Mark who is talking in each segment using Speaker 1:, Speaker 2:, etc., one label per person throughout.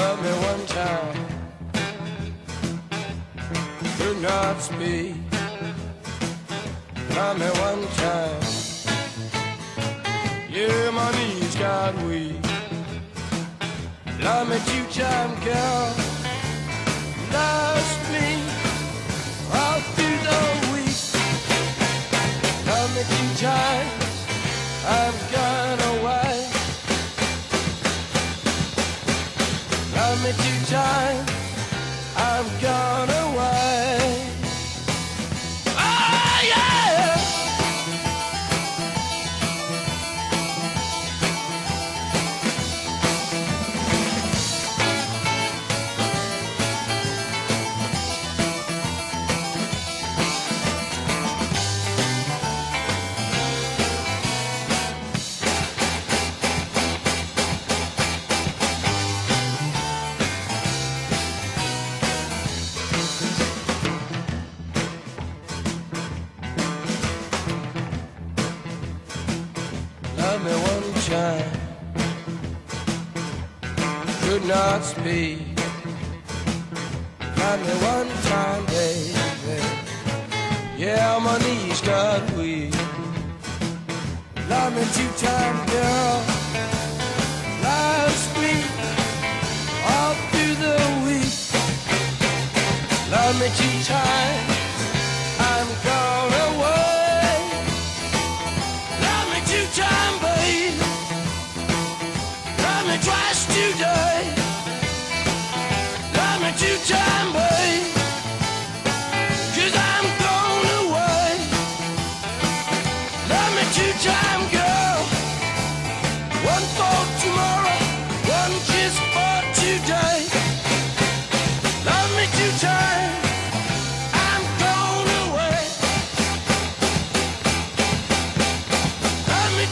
Speaker 1: Love me one time. Could not speak. Love me one time. Yeah, my knees got weak. Love me two time, girl. Lost time. I've gone sunshine could not speak. Find me one time, baby. Yeah, my knees got weak. Love me two times, girl. Last week, all through the week. Love me two times.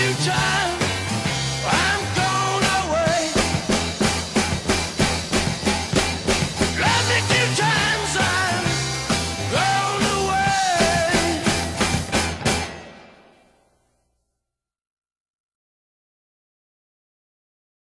Speaker 1: you try?